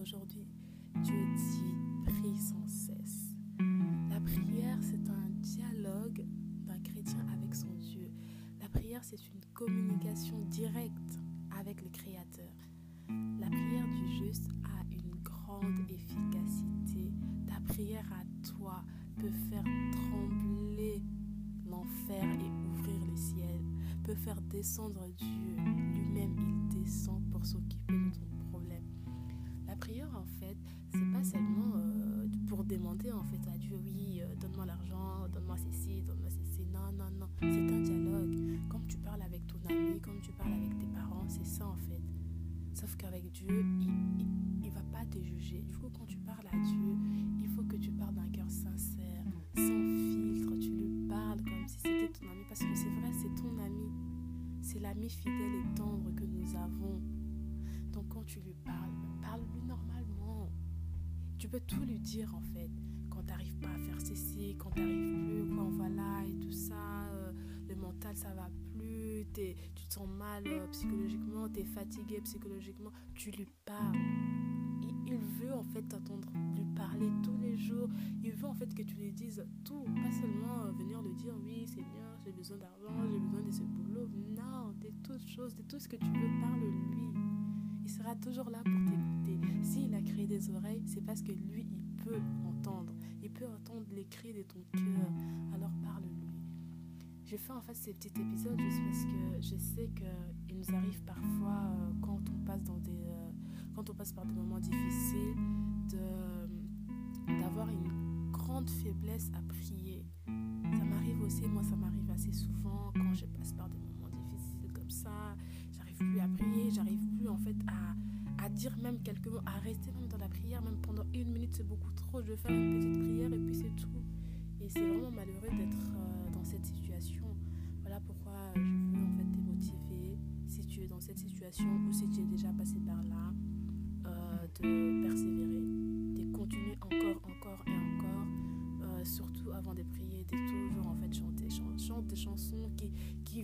aujourd'hui, Dieu dit prie sans cesse. La prière, c'est un dialogue d'un chrétien avec son Dieu. La prière, c'est une communication directe avec le Créateur. La prière du juste a une grande efficacité. Ta prière à toi peut faire trembler l'enfer et ouvrir le ciel, peut faire descendre Dieu. Lui-même, pour s'occuper de ton problème. La prière, en fait, c'est pas seulement euh, pour demander en fait à Dieu, oui, euh, donne-moi l'argent, donne-moi ceci, donne-moi ceci. Non, non, non. C'est un dialogue. Comme tu parles avec ton ami, comme tu parles avec tes parents, c'est ça en fait. Sauf qu'avec Dieu, il ne va pas te juger. Du coup, quand tu parles à Dieu, il faut que tu parles d'un cœur sincère, sans filtre. Tu lui parles comme si c'était ton ami. Parce que c'est vrai. C'est l'ami fidèle et tendre que nous avons. Donc quand tu lui parles, parle-lui normalement. Tu peux tout lui dire en fait. Quand tu n'arrives pas à faire ceci, quand tu n'arrives plus, quand voilà et tout ça, euh, le mental ça va plus, tu te sens mal euh, psychologiquement, tu es fatigué psychologiquement, tu lui parles. Il veut en fait t'entendre lui parler tous les jours. Il veut en fait que tu lui dises tout, que tu veux, parle-lui. Il sera toujours là pour t'écouter. S'il a créé des oreilles, c'est parce que lui, il peut entendre. Il peut entendre les cris de ton cœur. Alors parle-lui. Je fais en fait ces petits épisodes juste parce que je sais qu'il nous arrive parfois euh, quand on passe dans des euh, quand on passe par des moments difficiles d'avoir une grande faiblesse à prier. Ça m'arrive aussi, moi ça m'arrive assez souvent quand je passe par des moments difficiles comme ça. Plus à prier, j'arrive plus en fait à, à dire même quelques mots, à rester même dans la prière, même pendant une minute c'est beaucoup trop. Je vais faire une petite prière et puis c'est tout. Et c'est vraiment malheureux d'être euh, dans cette situation. Voilà pourquoi je veux en fait te motiver, si tu es dans cette situation ou si tu es déjà passé par là, euh,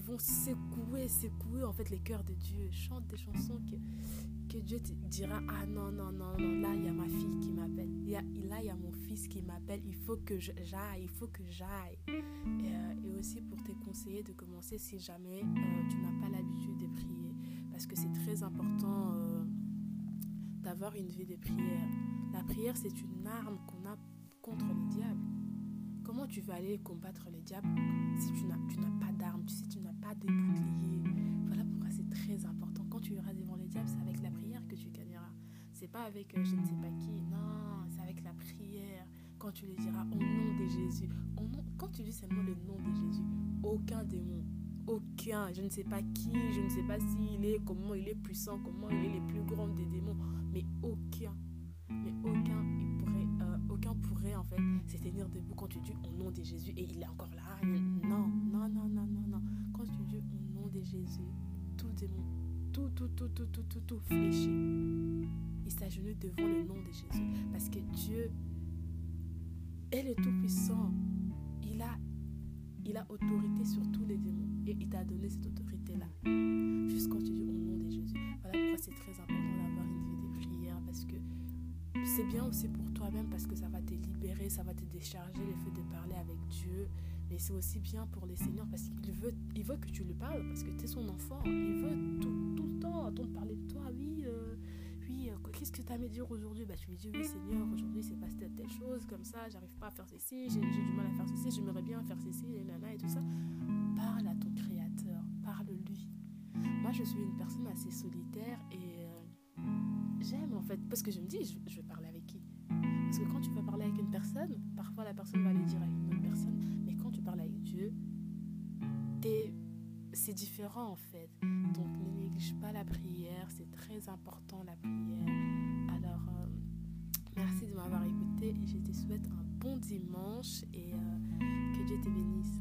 vont secouer, secouer en fait les cœurs de Dieu, chante des chansons que, que Dieu te dira ah non non non non là il y a ma fille qui m'appelle. Là il y a mon fils qui m'appelle. Il faut que j'aille il faut que j'aille et, euh, et, aussi pour te conseiller de commencer si jamais euh, tu n'as pas l'habitude de prier. Parce que c'est très important euh, d'avoir une vie de prière. La prière c'est une arme qu'on a contre le diable. Comment tu vas aller combattre le diable si tu n'as tu pas d'arme? Si tu n'as pas de bouclier voilà pourquoi c'est très important. Quand tu iras devant le diable c'est avec la prière que tu gagneras. C'est pas avec euh, je ne sais pas qui. Non c'est avec la prière. Quand tu lui diras au nom de Jésus. Quand tu dis seulement le nom de Jésus aucun démon aucun je ne sais pas qui je ne sais pas s'il est comment il est puissant comment il est le plus grand des démons mais aucun mais aucun il pourrait euh, aucun pourrait en fait se tenir debout quand tu dis au nom de Jésus et il est encore là. Non non non non non Jésus tout démon tout tout tout tout tout tout tout fléchit il s'agenouille devant le nom de Jésus parce que Dieu est le Tout-Puissant. Il a, il a autorité sur tous les démons et il t'a donné cette autorité-là. Juste tu dis au nom de Jésus. Voilà pourquoi c'est très important d'avoir une vie de prière parce que c'est bien aussi pour toi-même parce que ça va te libérer, ça va te décharger le fait de parler avec Dieu. Mais c'est aussi bien pour les seigneurs parce qu'il veut, que tu lui parles parce que tu es son enfant. Il veut tout, tout le temps entendre parler de toi. Oui, euh, oui, euh, qu'est-ce que tu as à me dire aujourd'hui? Bah, Tu lui dis, oui Seigneur, aujourd'hui c'est passé telle, telle chose, comme ça, j'arrive pas à faire ceci, j'ai du mal à faire ceci, j'aimerais bien faire ceci, et nana et tout ça. Parle à ton Créateur, parle-lui. Moi, je suis une personne assez solitaire et euh, j'aime en fait, parce que je me dis, je, je, vais parler avec qui? Parce que quand tu vas parler avec une personne, parfois la personne va le dire à une autre personne, c'est différent en fait. Donc ne néglige pas la prière, c'est très important la prière. Alors, euh, merci de m'avoir écouté et je te souhaite un bon dimanche et euh, que Dieu te bénisse.